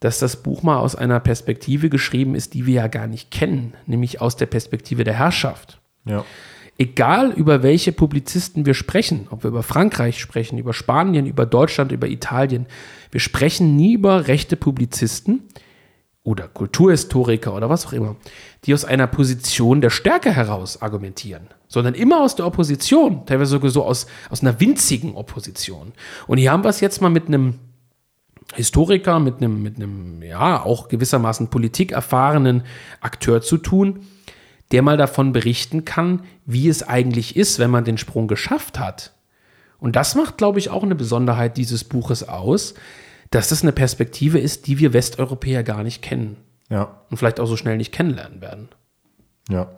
dass das Buch mal aus einer Perspektive geschrieben ist, die wir ja gar nicht kennen, nämlich aus der Perspektive der Herrschaft. Ja. Egal über welche Publizisten wir sprechen, ob wir über Frankreich sprechen, über Spanien, über Deutschland, über Italien, wir sprechen nie über rechte Publizisten oder Kulturhistoriker oder was auch immer, die aus einer Position der Stärke heraus argumentieren, sondern immer aus der Opposition, teilweise sogar so aus, aus einer winzigen Opposition. Und hier haben wir es jetzt mal mit einem Historiker, mit einem, mit einem, ja, auch gewissermaßen politikerfahrenen Akteur zu tun, der mal davon berichten kann, wie es eigentlich ist, wenn man den Sprung geschafft hat. Und das macht, glaube ich, auch eine Besonderheit dieses Buches aus, dass das eine Perspektive ist, die wir Westeuropäer gar nicht kennen. Ja. Und vielleicht auch so schnell nicht kennenlernen werden. Ja.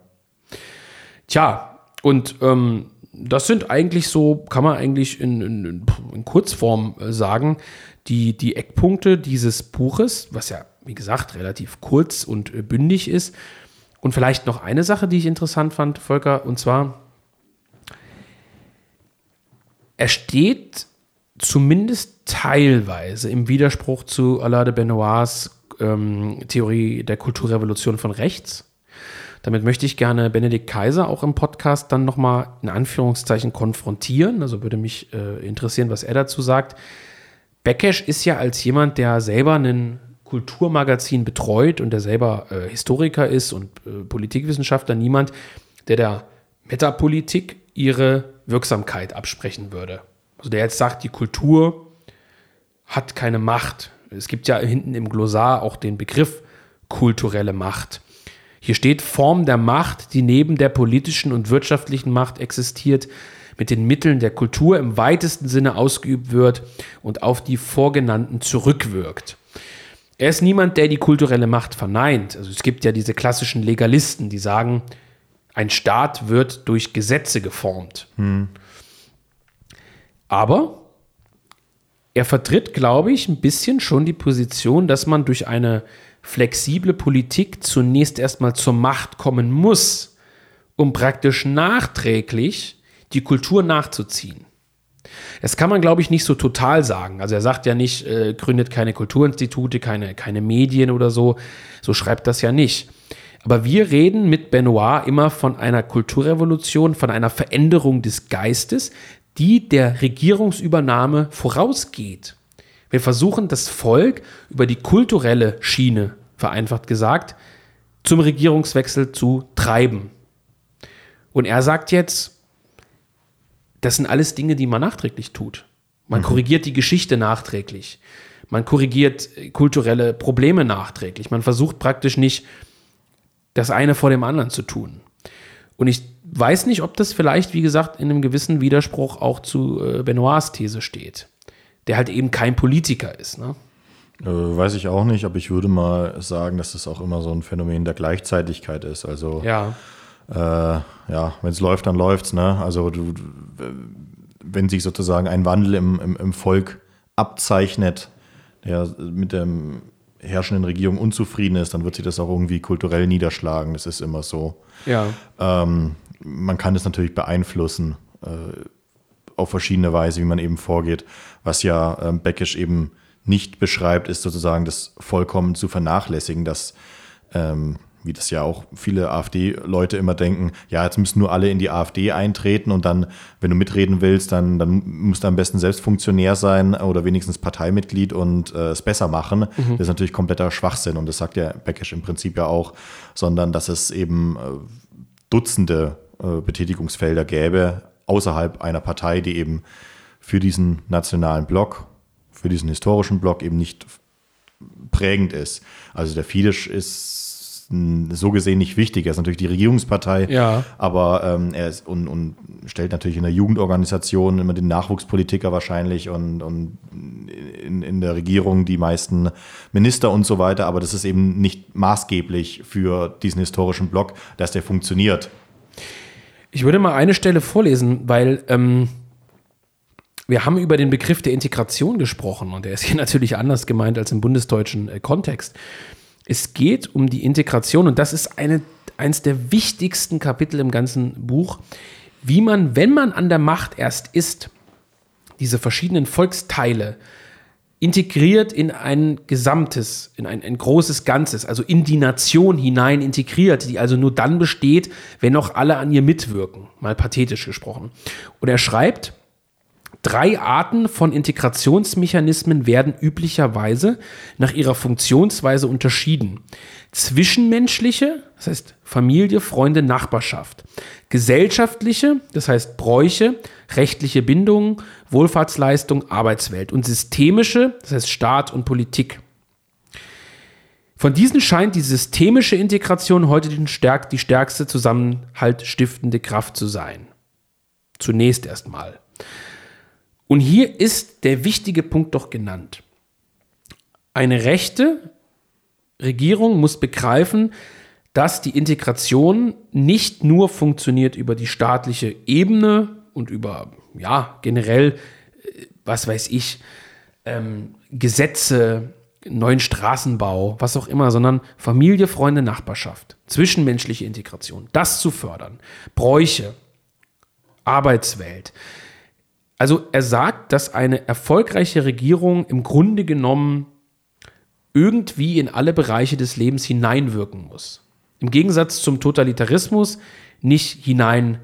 Tja, und ähm, das sind eigentlich so, kann man eigentlich in, in, in Kurzform äh, sagen, die, die Eckpunkte dieses Buches, was ja, wie gesagt, relativ kurz und äh, bündig ist. Und vielleicht noch eine Sache, die ich interessant fand, Volker, und zwar, er steht zumindest teilweise im Widerspruch zu Alain de Benoits ähm, Theorie der Kulturrevolution von rechts. Damit möchte ich gerne Benedikt Kaiser auch im Podcast dann nochmal in Anführungszeichen konfrontieren. Also würde mich äh, interessieren, was er dazu sagt. Bekesch ist ja als jemand, der selber ein Kulturmagazin betreut und der selber äh, Historiker ist und äh, Politikwissenschaftler, niemand, der der Metapolitik ihre Wirksamkeit absprechen würde. Also der jetzt sagt, die Kultur hat keine Macht. Es gibt ja hinten im Glossar auch den Begriff kulturelle Macht. Hier steht Form der Macht, die neben der politischen und wirtschaftlichen Macht existiert, mit den Mitteln der Kultur im weitesten Sinne ausgeübt wird und auf die vorgenannten zurückwirkt. Er ist niemand, der die kulturelle Macht verneint. Also es gibt ja diese klassischen Legalisten, die sagen, ein Staat wird durch Gesetze geformt. Hm. Aber er vertritt, glaube ich, ein bisschen schon die Position, dass man durch eine flexible Politik zunächst erstmal zur Macht kommen muss, um praktisch nachträglich die Kultur nachzuziehen. Das kann man, glaube ich, nicht so total sagen. Also er sagt ja nicht, äh, gründet keine Kulturinstitute, keine, keine Medien oder so. So schreibt das ja nicht. Aber wir reden mit Benoit immer von einer Kulturrevolution, von einer Veränderung des Geistes, die der Regierungsübernahme vorausgeht. Wir versuchen das Volk über die kulturelle Schiene, vereinfacht gesagt, zum Regierungswechsel zu treiben. Und er sagt jetzt, das sind alles Dinge, die man nachträglich tut. Man mhm. korrigiert die Geschichte nachträglich. Man korrigiert kulturelle Probleme nachträglich. Man versucht praktisch nicht, das eine vor dem anderen zu tun. Und ich weiß nicht, ob das vielleicht, wie gesagt, in einem gewissen Widerspruch auch zu äh, Benoits These steht der halt eben kein Politiker ist. Ne? Äh, weiß ich auch nicht, aber ich würde mal sagen, dass das auch immer so ein Phänomen der Gleichzeitigkeit ist. Also ja, äh, ja wenn es läuft, dann läuft es. Ne? Also du, wenn sich sozusagen ein Wandel im, im, im Volk abzeichnet, der mit der herrschenden Regierung unzufrieden ist, dann wird sich das auch irgendwie kulturell niederschlagen. Das ist immer so. Ja. Ähm, man kann es natürlich beeinflussen äh, auf verschiedene Weise, wie man eben vorgeht. Was ja ähm, Beckisch eben nicht beschreibt, ist sozusagen das vollkommen zu vernachlässigen, dass ähm, wie das ja auch viele AfD-Leute immer denken, ja, jetzt müssen nur alle in die AfD eintreten und dann, wenn du mitreden willst, dann, dann musst du am besten selbst Funktionär sein oder wenigstens Parteimitglied und äh, es besser machen. Mhm. Das ist natürlich kompletter Schwachsinn und das sagt ja Beckisch im Prinzip ja auch, sondern dass es eben äh, Dutzende äh, Betätigungsfelder gäbe außerhalb einer Partei, die eben für diesen nationalen Block, für diesen historischen Block eben nicht prägend ist. Also der Fidesz ist so gesehen nicht wichtig. Er ist natürlich die Regierungspartei, ja. aber ähm, er ist und, und stellt natürlich in der Jugendorganisation immer den Nachwuchspolitiker wahrscheinlich und, und in, in der Regierung die meisten Minister und so weiter. Aber das ist eben nicht maßgeblich für diesen historischen Block, dass der funktioniert. Ich würde mal eine Stelle vorlesen, weil ähm, wir haben über den Begriff der Integration gesprochen und der ist hier natürlich anders gemeint als im bundesdeutschen äh, Kontext. Es geht um die Integration und das ist eine, eines der wichtigsten Kapitel im ganzen Buch, wie man, wenn man an der Macht erst ist, diese verschiedenen Volksteile integriert in ein Gesamtes, in ein, ein großes Ganzes, also in die Nation hinein integriert, die also nur dann besteht, wenn auch alle an ihr mitwirken, mal pathetisch gesprochen. Und er schreibt, Drei Arten von Integrationsmechanismen werden üblicherweise nach ihrer Funktionsweise unterschieden. Zwischenmenschliche, das heißt Familie, Freunde, Nachbarschaft. Gesellschaftliche, das heißt Bräuche, rechtliche Bindungen, Wohlfahrtsleistung, Arbeitswelt. Und systemische, das heißt Staat und Politik. Von diesen scheint die systemische Integration heute die stärkste zusammenhaltstiftende Kraft zu sein. Zunächst erstmal. Und hier ist der wichtige Punkt doch genannt. Eine rechte Regierung muss begreifen, dass die Integration nicht nur funktioniert über die staatliche Ebene und über, ja, generell, äh, was weiß ich, ähm, Gesetze, neuen Straßenbau, was auch immer, sondern Familie, Freunde, Nachbarschaft, zwischenmenschliche Integration, das zu fördern, Bräuche, Arbeitswelt, also er sagt, dass eine erfolgreiche Regierung im Grunde genommen irgendwie in alle Bereiche des Lebens hineinwirken muss. Im Gegensatz zum Totalitarismus nicht hinein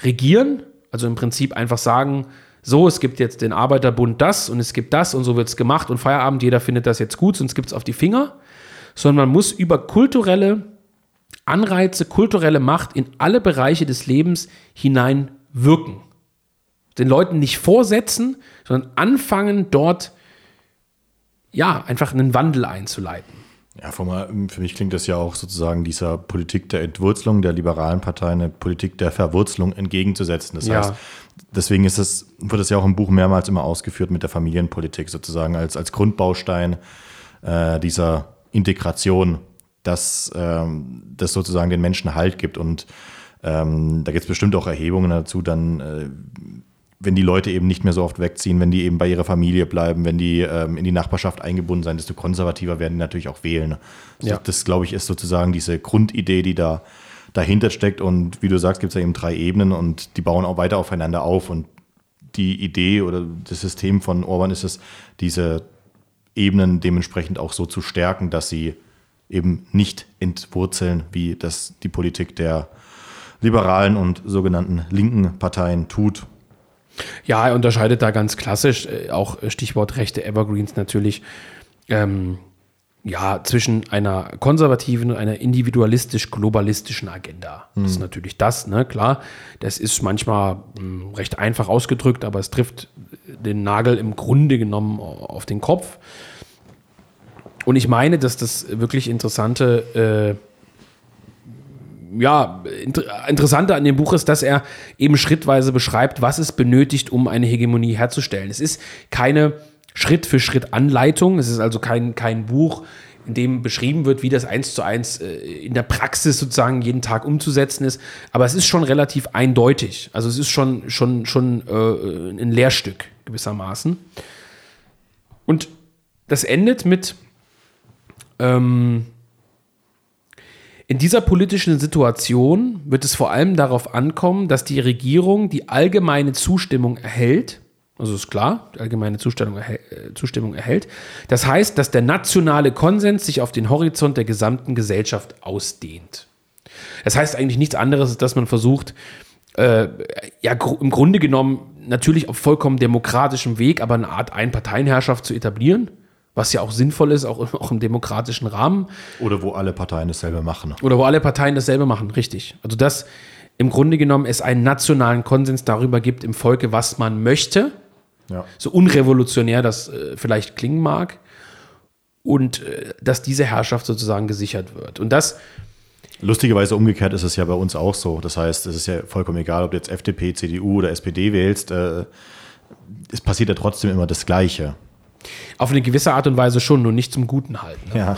regieren, also im Prinzip einfach sagen, so, es gibt jetzt den Arbeiterbund das und es gibt das und so wird es gemacht und Feierabend, jeder findet das jetzt gut, sonst gibt es auf die Finger, sondern man muss über kulturelle Anreize, kulturelle Macht in alle Bereiche des Lebens hineinwirken den Leuten nicht vorsetzen, sondern anfangen dort ja einfach einen Wandel einzuleiten. Ja, für mich klingt das ja auch sozusagen dieser Politik der Entwurzelung der liberalen Partei, eine Politik der Verwurzelung entgegenzusetzen. Das ja. heißt, deswegen ist es, wird es ja auch im Buch mehrmals immer ausgeführt mit der Familienpolitik sozusagen als, als Grundbaustein äh, dieser Integration, dass ähm, das sozusagen den Menschen Halt gibt. Und ähm, da gibt es bestimmt auch Erhebungen dazu, dann äh, wenn die Leute eben nicht mehr so oft wegziehen, wenn die eben bei ihrer Familie bleiben, wenn die ähm, in die Nachbarschaft eingebunden sein, desto konservativer werden die natürlich auch wählen. Ja. Das, glaube ich, ist sozusagen diese Grundidee, die da dahinter steckt. Und wie du sagst, gibt es ja eben drei Ebenen und die bauen auch weiter aufeinander auf. Und die Idee oder das System von Orban ist es, diese Ebenen dementsprechend auch so zu stärken, dass sie eben nicht entwurzeln, wie das die Politik der liberalen und sogenannten linken Parteien tut. Ja, er unterscheidet da ganz klassisch, äh, auch Stichwort rechte Evergreens natürlich, ähm, ja, zwischen einer konservativen und einer individualistisch-globalistischen Agenda. Mhm. Das ist hm. natürlich das, ne, klar. Das ist manchmal mh, hm, recht einfach ausgedrückt, aber es trifft den Nagel im Grunde genommen auf den Kopf. Und ich meine, dass das wirklich interessante äh, ja, inter Interessante an dem Buch ist, dass er eben schrittweise beschreibt, was es benötigt, um eine Hegemonie herzustellen. Es ist keine Schritt für Schritt Anleitung, es ist also kein, kein Buch, in dem beschrieben wird, wie das eins zu eins äh, in der Praxis sozusagen jeden Tag umzusetzen ist. Aber es ist schon relativ eindeutig. Also es ist schon, schon, schon äh, ein Lehrstück gewissermaßen. Und das endet mit ähm, In dieser politischen Situation wird es vor allem darauf ankommen, dass die Regierung die allgemeine Zustimmung erhält. Also ist klar, die allgemeine Zustimmung, erhält, äh, Zustimmung erhält. Das heißt, dass der nationale Konsens sich auf den Horizont der gesamten Gesellschaft ausdehnt. Das heißt eigentlich nichts anderes, als dass man versucht, äh, ja, im Grunde genommen natürlich auf vollkommen demokratischem Weg, aber eine Art Einparteienherrschaft zu etablieren was ja auch sinnvoll ist, auch, auch im demokratischen Rahmen. Oder wo alle Parteien dasselbe machen. Oder wo alle Parteien dasselbe machen, richtig. Also dass im Grunde genommen es einen nationalen Konsens darüber gibt im Volke, was man möchte. Ja. So unrevolutionär das äh, vielleicht klingen mag. Und äh, dass diese Herrschaft sozusagen gesichert wird. Und das. Lustigerweise umgekehrt ist es ja bei uns auch so. Das heißt, es ist ja vollkommen egal, ob du jetzt FDP, CDU oder SPD wählst. Äh, es passiert ja trotzdem immer das Gleiche. Auf eine gewisse Art und Weise schon, nur nicht zum Guten halten. Ne? Ja.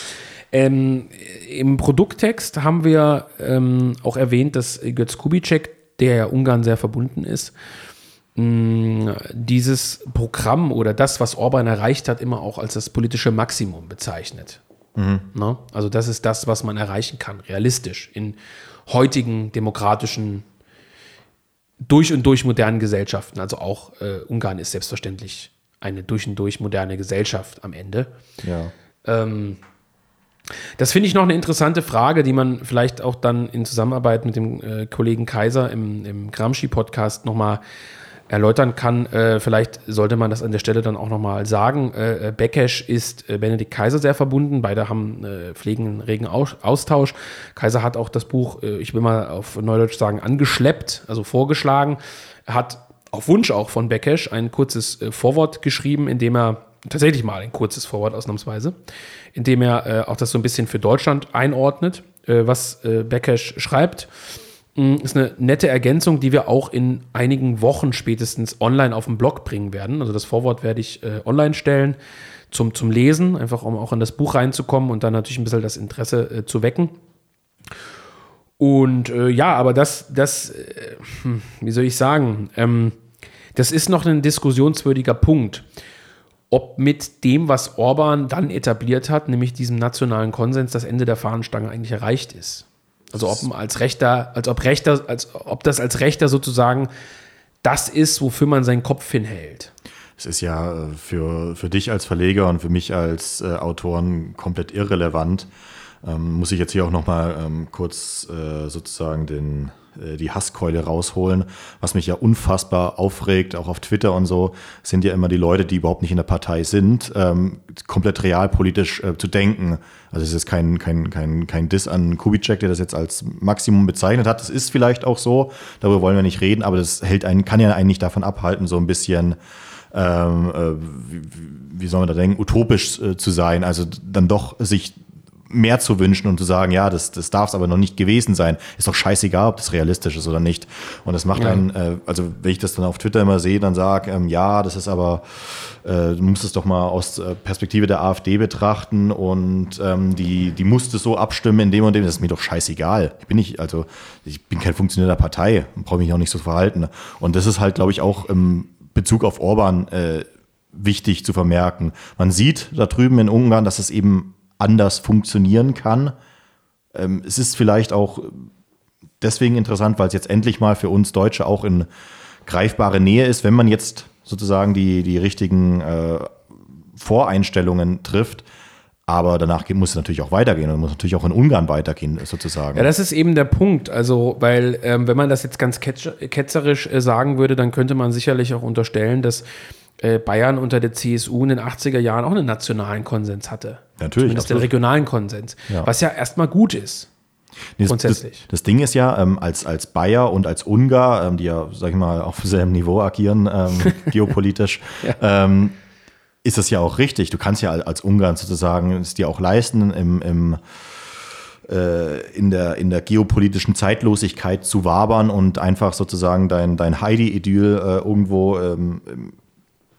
ähm, Im Produkttext haben wir ähm, auch erwähnt, dass Götz Kubitschek, der ja Ungarn sehr verbunden ist, mh, dieses Programm oder das, was Orban erreicht hat, immer auch als das politische Maximum bezeichnet. Mhm. Ne? Also das ist das, was man erreichen kann, realistisch, in heutigen demokratischen, durch und durch modernen Gesellschaften. Also auch äh, Ungarn ist selbstverständlich eine durch und durch moderne Gesellschaft am Ende. Ja. Ähm, das finde ich noch eine interessante Frage, die man vielleicht auch dann in Zusammenarbeit mit dem äh, Kollegen Kaiser im, im Gramsci-Podcast nochmal erläutern kann. Äh, vielleicht sollte man das an der Stelle dann auch nochmal sagen. Äh, äh Bekesch ist äh, Benedikt Kaiser sehr verbunden. Beide haben äh, pflegen einen regen Austausch. Kaiser hat auch das Buch, äh, ich will mal auf Neudeutsch sagen, angeschleppt, also vorgeschlagen. Er hat auf Wunsch auch von Bekesh ein kurzes äh, Vorwort geschrieben, in dem er tatsächlich mal ein kurzes Vorwort ausnahmsweise, in dem er äh, auch das so ein bisschen für Deutschland einordnet, äh, was äh, Bekesh schreibt. Mm, ist eine nette Ergänzung, die wir auch in einigen Wochen spätestens online auf dem Blog bringen werden. Also das Vorwort werde ich äh, online stellen zum, zum Lesen, einfach um auch in das Buch reinzukommen und dann natürlich ein bisschen das Interesse äh, zu wecken. Und äh, ja, aber das, das, hm, wie soll ich sagen, ähm, das ist noch ein diskussionswürdiger Punkt. Ob mit dem, was Orban dann etabliert hat, nämlich diesem nationalen Konsens, das Ende der Fahnenstange eigentlich erreicht ist. Also ob als Rechter, als ob Rechter, als ob das als Rechter sozusagen das ist, wofür man seinen Kopf hinhält. Es ist ja äh, für, für dich als Verleger und für mich als äh, Autoren komplett irrelevant. Ähm, muss ich jetzt hier auch noch mal ähm, kurz äh, sozusagen den die Hasskeule rausholen. Was mich ja unfassbar aufregt, auch auf Twitter und so, sind ja immer die Leute, die überhaupt nicht in der Partei sind, ähm, komplett realpolitisch äh, zu denken. Also es ist kein, kein, kein, kein Diss an Kubitschek, der das jetzt als Maximum bezeichnet hat. Das ist vielleicht auch so, darüber wollen wir nicht reden, aber das hält einen, kann ja eigentlich davon abhalten, so ein bisschen ähm, äh, wie, wie soll man da denken, utopisch äh, zu sein, also dann doch sich mehr zu wünschen und zu sagen, ja, das, das darf es aber noch nicht gewesen sein. Ist doch scheißegal, ob das realistisch ist oder nicht. Und das macht ja. einen, äh, also wenn ich das dann auf Twitter immer sehe, dann sage, ähm, ja, das ist aber, äh, du musst es doch mal aus äh, Perspektive der AfD betrachten und ähm, die, die musste so abstimmen in dem und dem, das ist mir doch scheißegal. Ich bin nicht, also ich bin kein funktionierender Partei, brauche mich auch nicht so verhalten. Und das ist halt, glaube ich, auch im Bezug auf Orban äh, wichtig zu vermerken. Man sieht da drüben in Ungarn, dass es eben anders funktionieren kann. Ähm, es ist vielleicht auch deswegen interessant, weil es jetzt endlich mal für uns Deutsche auch in greifbare Nähe ist, wenn man jetzt sozusagen die, die richtigen äh, Voreinstellungen trifft. Aber danach muss es natürlich auch weitergehen und muss natürlich auch in Ungarn weitergehen, sozusagen. Ja, das ist eben der Punkt. Also, weil, ähm, wenn man das jetzt ganz ketzerisch äh, sagen würde, dann könnte man sicherlich auch unterstellen, dass Bayern unter der CSU in den 80er Jahren auch einen nationalen Konsens hatte. Natürlich. Zumindest den regionalen Konsens. Ja. Was ja erstmal gut ist. Nee, grundsätzlich. Das, das, Ding ist ja, ähm, als, als Bayer und als Ungar, ähm, die ja, sag ich mal, auf selben Niveau agieren, ähm, geopolitisch, ja. Ähm, ist das ja auch richtig. Du kannst ja als Ungarn sozusagen es dir auch leisten, im, im äh, in der, in der geopolitischen Zeitlosigkeit zu wabern und einfach sozusagen dein, dein Heidi-Idyll äh, irgendwo ähm,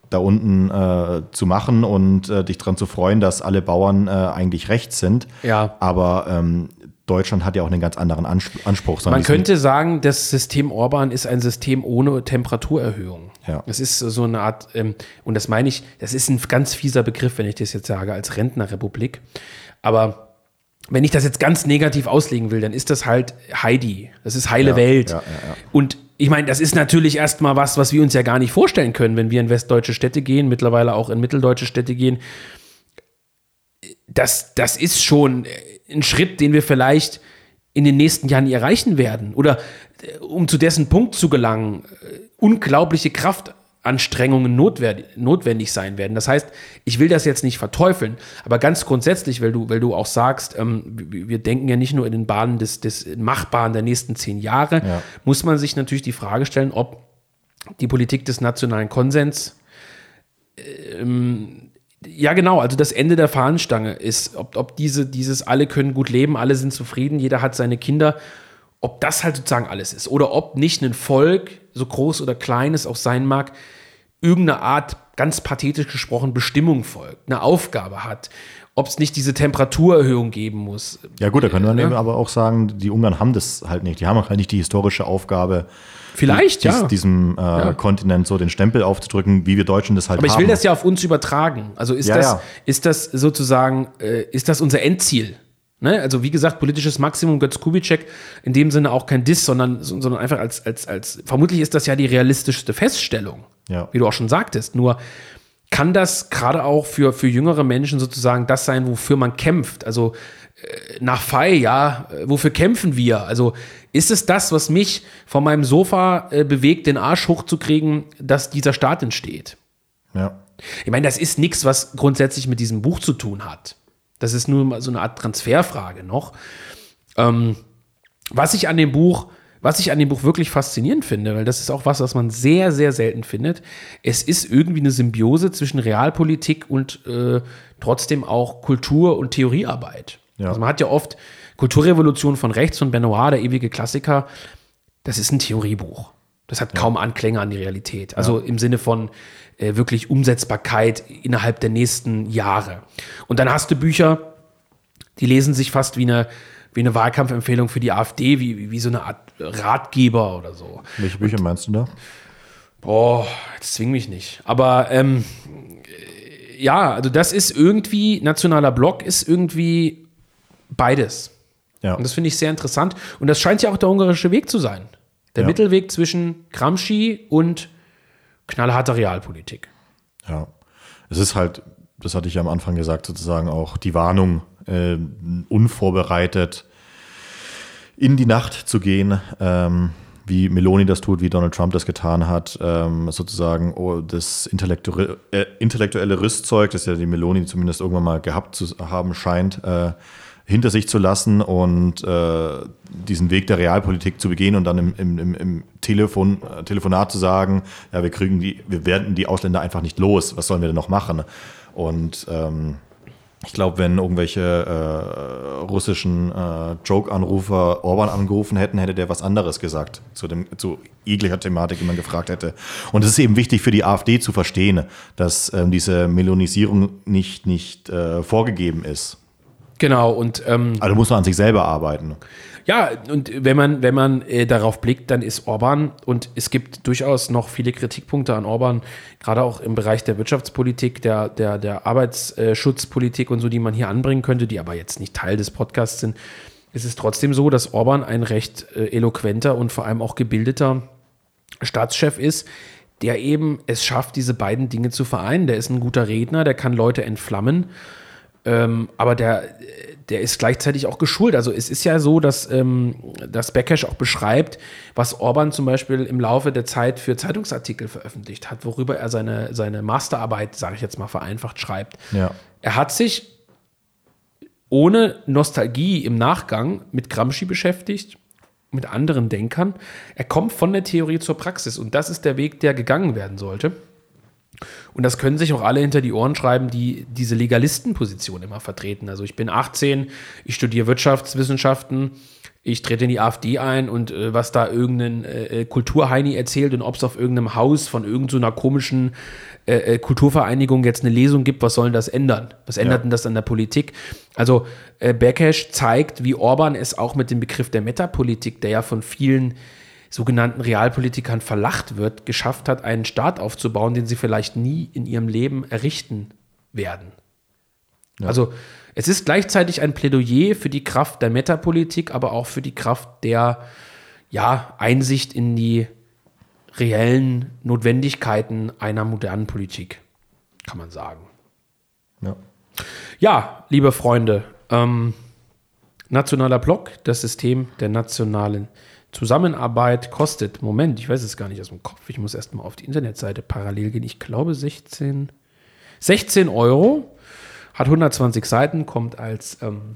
da unten äh, zu machen und äh, dich daran zu freuen, dass alle Bauern äh, eigentlich rechts sind. Ja. Aber ähm, Deutschland hat ja auch einen ganz anderen Anspruch. Man könnte sagen, das System Orban ist ein System ohne Temperaturerhöhung. Ja. Es ist so eine Art, ähm, und das meine ich, das ist ein ganz fieser Begriff, wenn ich das jetzt sage, als Rentnerrepublik. Aber wenn ich das jetzt ganz negativ auslegen will, dann ist das halt Heidi. Das ist heile Ja, Welt. ja, ja. Und ich meine, das ist natürlich erstmal was, was wir uns ja gar nicht vorstellen können, wenn wir in westdeutsche Städte gehen, mittlerweile auch in mitteldeutsche Städte gehen. Das, das ist schon ein Schritt, den wir vielleicht in den nächsten Jahren erreichen werden. Oder äh, um zu dessen Punkt zu gelangen, äh, unglaubliche Kraftanstrengungen notwendig, notwendig sein werden. Das heißt, ich will das jetzt nicht verteufeln, aber ganz grundsätzlich, weil du, weil du auch sagst, ähm, wir wir denken ja nicht nur in den Bahnen des, des Machbaren der nächsten zehn Jahre, Ja. muss man sich natürlich die Frage stellen, ob die Politik des nationalen Konsens ähm, ja, genau. Also das Ende der Fahnenstange ist, ob, ob diese, dieses alle können gut leben, alle sind zufrieden, jeder hat seine Kinder, ob das halt sozusagen alles ist. Oder ob nicht ein Volk, so groß oder klein es auch sein mag, irgendeine Art, ganz pathetisch gesprochen, Bestimmung folgt, eine Aufgabe hat. Ob es nicht diese Temperaturerhöhung geben muss. Ja gut, da könnte man Ja. eben aber auch sagen, die Ungarn haben das halt nicht. Die haben halt nicht die historische Aufgabe, Vielleicht, dies, ja. diesem äh, Kontinent so den Stempel aufzudrücken, wie wir Deutschen das halt Aber haben. ich will das ja auf uns übertragen. Also ist, Ja, das, ja. ist das sozusagen, äh, ist das unser Endziel? Ne? Also wie gesagt, politisches Maximum, Götz Kubitschek, in dem Sinne auch kein Diss, sondern, sondern einfach als, als, als, vermutlich ist das ja die realistischste Feststellung, Ja. wie du auch schon sagtest. Nur kann das gerade auch für, für jüngere Menschen sozusagen das sein, wofür man kämpft? Also äh, nach Fei, ja, äh, wofür kämpfen wir? Also ist es das, was mich von meinem Sofa äh, bewegt, den Arsch hochzukriegen, dass dieser Staat entsteht? Ja. Ich meine, das ist nichts, was grundsätzlich mit diesem Buch zu tun hat. Das ist nur mal so eine Art Transferfrage noch. Ähm, was ich an dem Buch, was ich an dem Buch wirklich faszinierend finde, weil das ist auch was, was man sehr, sehr selten findet. Es ist irgendwie eine Symbiose zwischen Realpolitik und äh, trotzdem auch Kultur- und Theoriearbeit. Ja. Also man hat ja oft Kulturrevolution von rechts von Benoit, der ewige Klassiker. Das ist ein Theoriebuch. Das hat kaum Anklänge an die Realität. Also im Sinne von äh, wirklich Umsetzbarkeit innerhalb der nächsten Jahre. Und dann hast du Bücher, die lesen sich fast wie eine, wie eine Wahlkampfempfehlung für die AfD, wie, wie so eine Art Ratgeber oder so. Welche Bücher meinst du da? Boah, jetzt zwing mich nicht. Aber ähm, äh, ja, also das ist irgendwie, nationaler Block ist irgendwie beides. Ja. Und das finde ich sehr interessant. Und das scheint ja auch der ungarische Weg zu sein. Der Ja. Mittelweg zwischen Gramsci und knallharter Realpolitik. Ja. Es ist halt, das hatte ich ja am Anfang gesagt, sozusagen auch die Warnung, äh, unvorbereitet in die Nacht zu gehen, ähm, wie Meloni das tut, wie Donald Trump das getan hat, ähm, sozusagen oh, das intellektuelle, äh, intellektuelle Rüstzeug, das ja die Meloni zumindest irgendwann mal gehabt zu haben scheint, äh, hinter sich zu lassen und äh, diesen Weg der Realpolitik zu begehen und dann im, im, im, Telefon, äh, Telefonat zu sagen, ja, wir kriegen die, wir werden die Ausländer einfach nicht los, was sollen wir denn noch machen? Und ähm, ich glaube, wenn irgendwelche äh, russischen äh, Joke-Anrufer Orban angerufen hätten, hätte der was anderes gesagt zu, dem, zu jeglicher Thematik, die man gefragt hätte. Und es ist eben wichtig für die AfD zu verstehen, dass ähm, diese Melonisierung nicht, nicht äh, vorgegeben ist. Genau, und ähm, Also muss man an sich selber arbeiten. Ja, und wenn man, wenn man äh, darauf blickt, dann ist Orban, und es gibt durchaus noch viele Kritikpunkte an Orban, gerade auch im Bereich der Wirtschaftspolitik, der, der, der Arbeitsschutzpolitik und so, die man hier anbringen könnte, die aber jetzt nicht Teil des Podcasts sind. Es ist trotzdem so, dass Orban ein recht äh, eloquenter und vor allem auch gebildeter Staatschef ist, der eben es schafft, diese beiden Dinge zu vereinen. Der ist ein guter Redner, der kann Leute entflammen. Ähm, aber der, der ist gleichzeitig auch geschult. Also es ist ja so, dass, ähm, dass Bekesch auch beschreibt, was Orban zum Beispiel im Laufe der Zeit für Zeitungsartikel veröffentlicht hat, worüber er seine, seine Masterarbeit, sage ich jetzt mal vereinfacht, schreibt. Ja. Er hat sich ohne Nostalgie im Nachgang mit Gramsci beschäftigt, mit anderen Denkern. Er kommt von der Theorie zur Praxis und das ist der Weg, der gegangen werden sollte. Und das können sich auch alle hinter die Ohren schreiben, die diese Legalistenposition immer vertreten. Also ich bin 18, ich studiere Wirtschaftswissenschaften, ich trete in die AfD ein und äh, was da irgendein äh, Kulturheini erzählt und ob es auf irgendeinem Haus von irgendeiner komischen äh, äh, Kulturvereinigung jetzt eine Lesung gibt, was soll das ändern? Was ändert Ja. denn das an der Politik? Also äh, Bekesch zeigt, wie Orban es auch mit dem Begriff der Metapolitik, der ja von vielen sogenannten Realpolitikern verlacht wird, geschafft hat, einen Staat aufzubauen, den sie vielleicht nie in ihrem Leben errichten werden. Ja. Also es ist gleichzeitig ein Plädoyer für die Kraft der Metapolitik, aber auch für die Kraft der ja, Einsicht in die reellen Notwendigkeiten einer modernen Politik, kann man sagen. Ja, ja liebe Freunde, ähm, nationaler Block, das System der nationalen Zusammenarbeit kostet, Moment, ich weiß es gar nicht aus dem Kopf, ich muss erstmal auf die Internetseite parallel gehen, ich glaube 16, 16 Euro, hat 120 Seiten, kommt als ähm,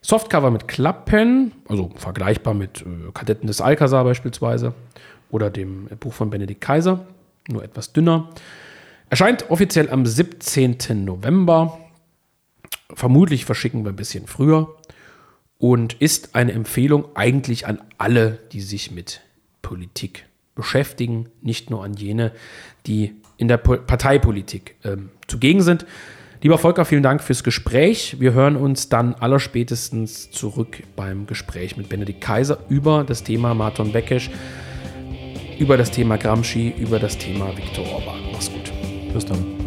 Softcover mit Klappen, also vergleichbar mit äh, Kadetten des Alcazar beispielsweise oder dem Buch von Benedikt Kaiser, nur etwas dünner. Erscheint offiziell am 17. November. Vermutlich verschicken wir ein bisschen früher und ist eine Empfehlung eigentlich an alle, die sich mit Politik beschäftigen, nicht nur an jene, die in der Parteipolitik ähm, zugegen sind. Lieber Volker, vielen Dank fürs Gespräch. Wir hören uns dann allerspätestens zurück beim Gespräch mit Benedikt Kaiser über das Thema Marton Bekesch, über das Thema Gramsci, über das Thema Viktor Orban. Mach's gut. Bis dann.